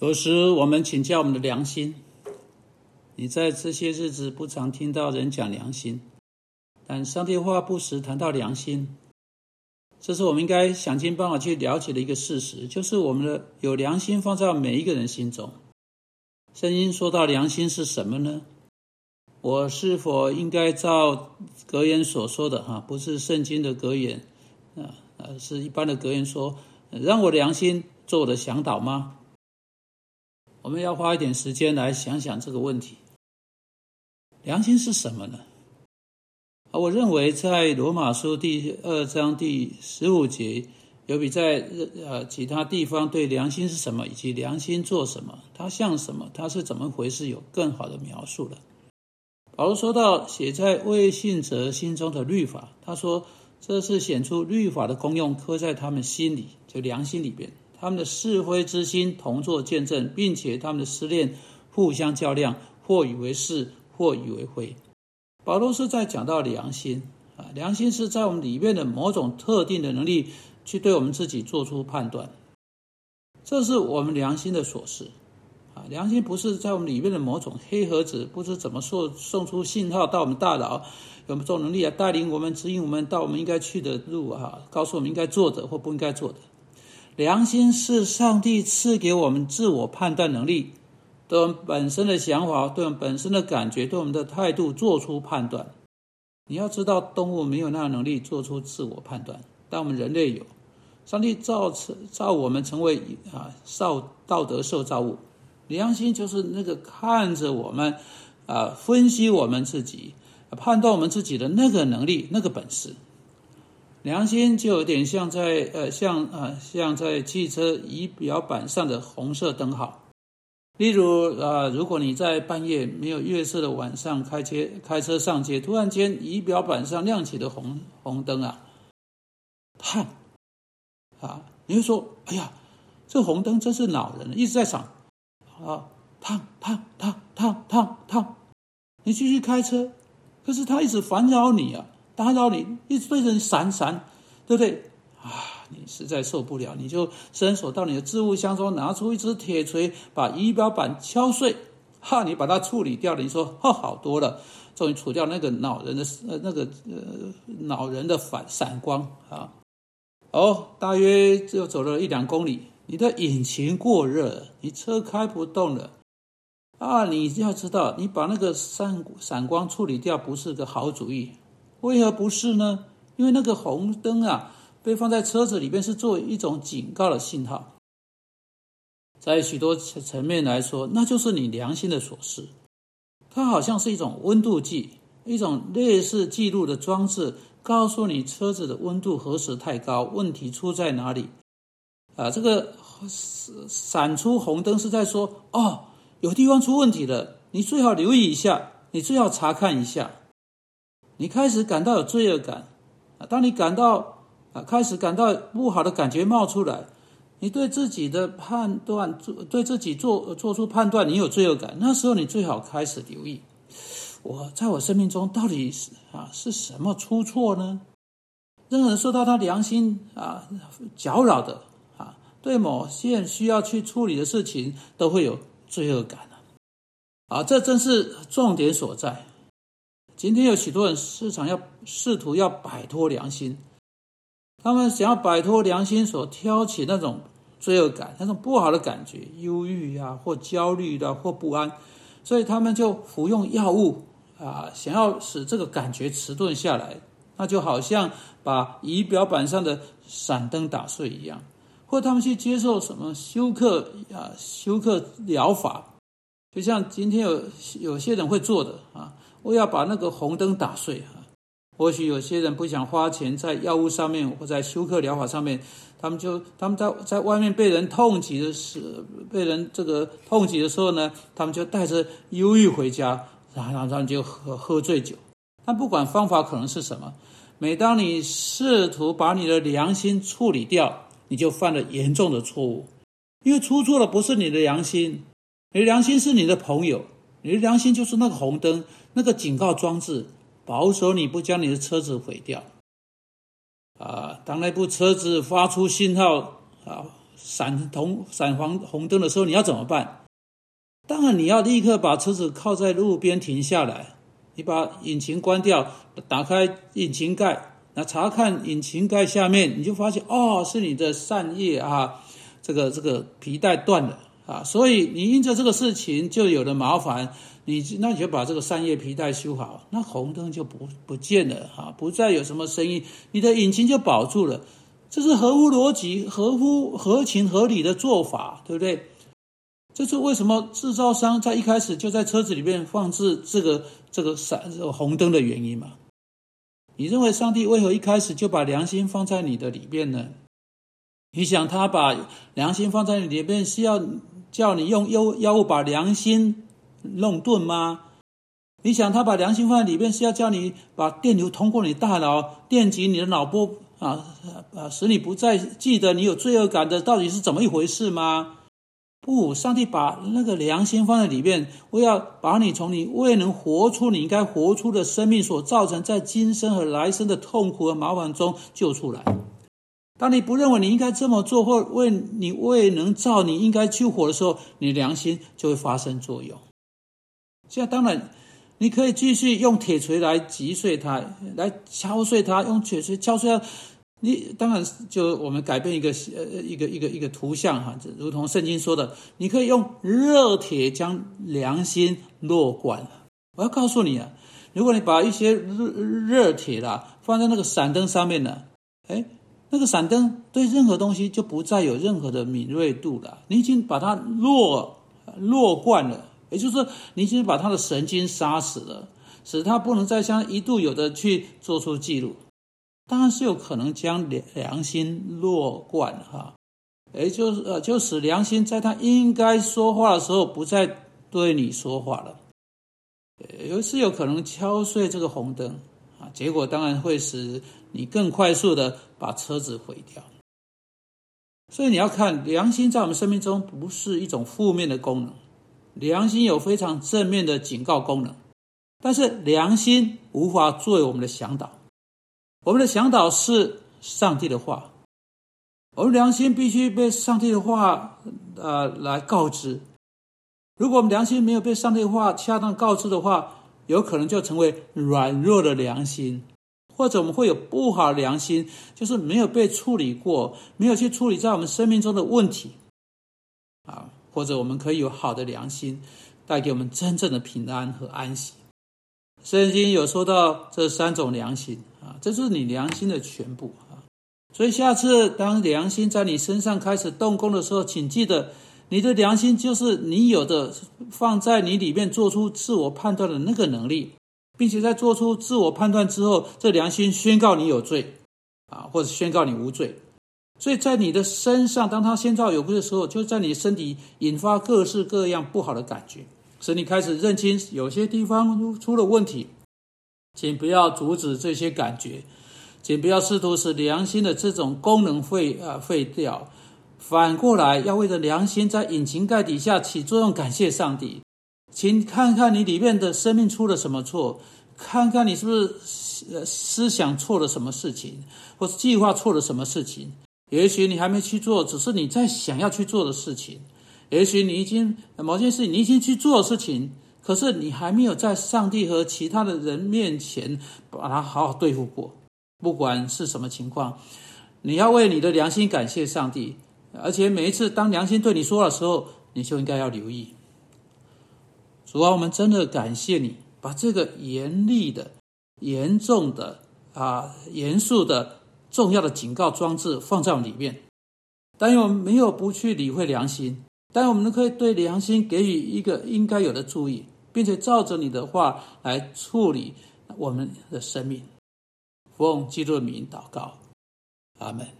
有时我们请教我们的良心，你在这些日子不常听到人讲良心，但上帝话不时谈到良心，这是我们应该想尽办法去了解的一个事实，就是我们的有良心放在每一个人心中。圣经说到良心是什么呢？我是否应该照格言所说的哈，不是圣经的格言啊，呃，是一般的格言说，让我的良心做我的向导吗？我们要花一点时间来想想这个问题。良心是什么呢？啊，我认为在罗马书第二章第十五节，有比在呃其他地方对良心是什么，以及良心做什么，它像什么，它是怎么回事，有更好的描述了。保罗说到写在未信者心中的律法，他说这是显出律法的功用，刻在他们心里，就良心里边。他们的是非之心同作见证，并且他们的思念互相较量，或以为是，或以为非。保罗是在讲到良心啊，良心是在我们里面的某种特定的能力，去对我们自己做出判断。这是我们良心的所示啊。良心不是在我们里面的某种黑盒子，不知怎么送送出信号到我们大脑，有这种能力啊，带领我们指引我们到我们应该去的路啊，告诉我们应该做的或不应该做的。良心是上帝赐给我们自我判断能力，对我们本身的想法、对我们本身的感觉、对我们的态度做出判断。你要知道，动物没有那样能力做出自我判断，但我们人类有。上帝造成造我们成为啊，受道德受造物。良心就是那个看着我们啊，分析我们自己、判断我们自己的那个能力、那个本事。良心就有点像在呃，像啊，像在汽车仪表板上的红色灯号。例如啊，如果你在半夜没有月色的晚上开车开车上街，突然间仪表板上亮起的红红灯啊，烫啊，你会说：“哎呀，这红灯真是恼人，一直在闪啊，烫烫烫烫烫烫。”你继续开车，可是它一直烦扰你啊。打扰你，一直对着你闪闪，对不对？啊，你实在受不了，你就伸手到你的置物箱中，拿出一只铁锤，把仪表板敲碎。哈，你把它处理掉了，你说，哈，好多了，终于除掉那个恼人的呃那个呃恼人的反闪光啊。哦，大约就走了一两公里，你的引擎过热，你车开不动了。啊，你要知道，你把那个闪闪光处理掉，不是个好主意。为何不是呢？因为那个红灯啊，被放在车子里边是作为一种警告的信号。在许多层层面来说，那就是你良心的所示。它好像是一种温度计，一种类似记录的装置，告诉你车子的温度何时太高，问题出在哪里。啊，这个闪出红灯是在说，哦，有地方出问题了，你最好留意一下，你最好查看一下。你开始感到有罪恶感啊！当你感到啊，开始感到不好的感觉冒出来，你对自己的判断做对自己做做出判断，你有罪恶感，那时候你最好开始留意，我在我生命中到底是啊是什么出错呢？任何人受到他良心啊搅扰的啊，对某些需要去处理的事情都会有罪恶感啊，这正是重点所在。今天有许多人市场要试图要摆脱良心，他们想要摆脱良心所挑起那种罪恶感、那种不好的感觉、忧郁呀，或焦虑的，或不安，所以他们就服用药物啊，想要使这个感觉迟钝下来。那就好像把仪表板上的闪灯打碎一样，或他们去接受什么休克啊、休克疗法，就像今天有有些人会做的啊。我要把那个红灯打碎啊！或许有些人不想花钱在药物上面或在休克疗法上面，他们就他们在在外面被人痛击的时，被人这个痛击的时候呢，他们就带着忧郁回家，然后然后就喝喝醉酒。但不管方法可能是什么，每当你试图把你的良心处理掉，你就犯了严重的错误，因为出错的不是你的良心，你的良心是你的朋友。你的良心就是那个红灯，那个警告装置，保守你不将你的车子毁掉。啊，当那部车子发出信号啊，闪红闪黄红灯的时候，你要怎么办？当然，你要立刻把车子靠在路边停下来，你把引擎关掉，打开引擎盖，那查看引擎盖下面，你就发现哦，是你的扇叶啊，这个这个皮带断了啊，所以你因着这个事情就有了麻烦，你那你就把这个扇叶皮带修好，那红灯就不不见了哈，不再有什么声音，你的引擎就保住了，这是合乎逻辑、合乎合情合理的做法，对不对？这是为什么制造商在一开始就在车子里面放置这个这个闪红灯的原因嘛？你认为上帝为何一开始就把良心放在你的里面呢？你想他把良心放在你里面是要叫你用药药物把良心弄钝吗？你想他把良心放在里面是要叫你把电流通过你大脑电击你的脑波啊啊，使你不再记得你有罪恶感的到底是怎么一回事吗？不，上帝把那个良心放在里面，我要把你从你未能活出你应该活出的生命所造成在今生和来生的痛苦和麻烦中救出来。当你不认为你应该这么做，或为你未能照你应该去活的时候，你良心就会发生作用。现在当然，你可以继续用铁锤来击碎它，来敲碎它，用铁锤敲碎它。你当然就我们改变一个呃一个一个一个图像哈，如同圣经说的，你可以用热铁将良心落灌。我要告诉你啊，如果你把一些热热铁啦放在那个闪灯上面呢，哎，那个闪灯对任何东西就不再有任何的敏锐度了。你已经把它弱弱惯了，也就是说，你已经把他的神经杀死了，使他不能再像一度有的去做出记录。当然是有可能将良良心弱惯哈，也就是呃，就使良心在他应该说话的时候不再对你说话了，有是有可能敲碎这个红灯啊，结果当然会使你更快速的把车子毁掉。所以你要看良心在我们生命中不是一种负面的功能，良心有非常正面的警告功能，但是良心无法作为我们的向导。我们的向导是上帝的话，我们良心必须被上帝的话呃来告知。如果我们良心没有被上帝的话恰当告知的话，有可能就成为软弱的良心，或者我们会有不好的良心，就是没有被处理过，没有去处理在我们生命中的问题啊，或者我们可以有好的良心，带给我们真正的平安和安息。圣经有说到这三种良心啊。这是你良心的全部啊！所以下次当良心在你身上开始动工的时候，请记得，你的良心就是你有的放在你里面做出自我判断的那个能力，并且在做出自我判断之后，这良心宣告你有罪啊，或者宣告你无罪。所以在你的身上，当他先兆有罪的时候，就在你身体引发各式各样不好的感觉，使你开始认清有些地方出了问题。请不要阻止这些感觉，请不要试图使良心的这种功能废啊废掉。反过来，要为了良心在引擎盖底下起作用，感谢上帝。请看看你里面的生命出了什么错，看看你是不是呃思想错了什么事情，或是计划错了什么事情。也许你还没去做，只是你在想要去做的事情。也许你已经某件事，你已经去做的事情。可是你还没有在上帝和其他的人面前把它好好对付过，不管是什么情况，你要为你的良心感谢上帝，而且每一次当良心对你说的时候，你就应该要留意。主啊，我们真的感谢你，把这个严厉的、严重的、啊严肃的、重要的警告装置放在里面，但我们没有不去理会良心，但我们可以对良心给予一个应该有的注意。并且照着你的话来处理我们的生命，奉基督的名祷告，阿门。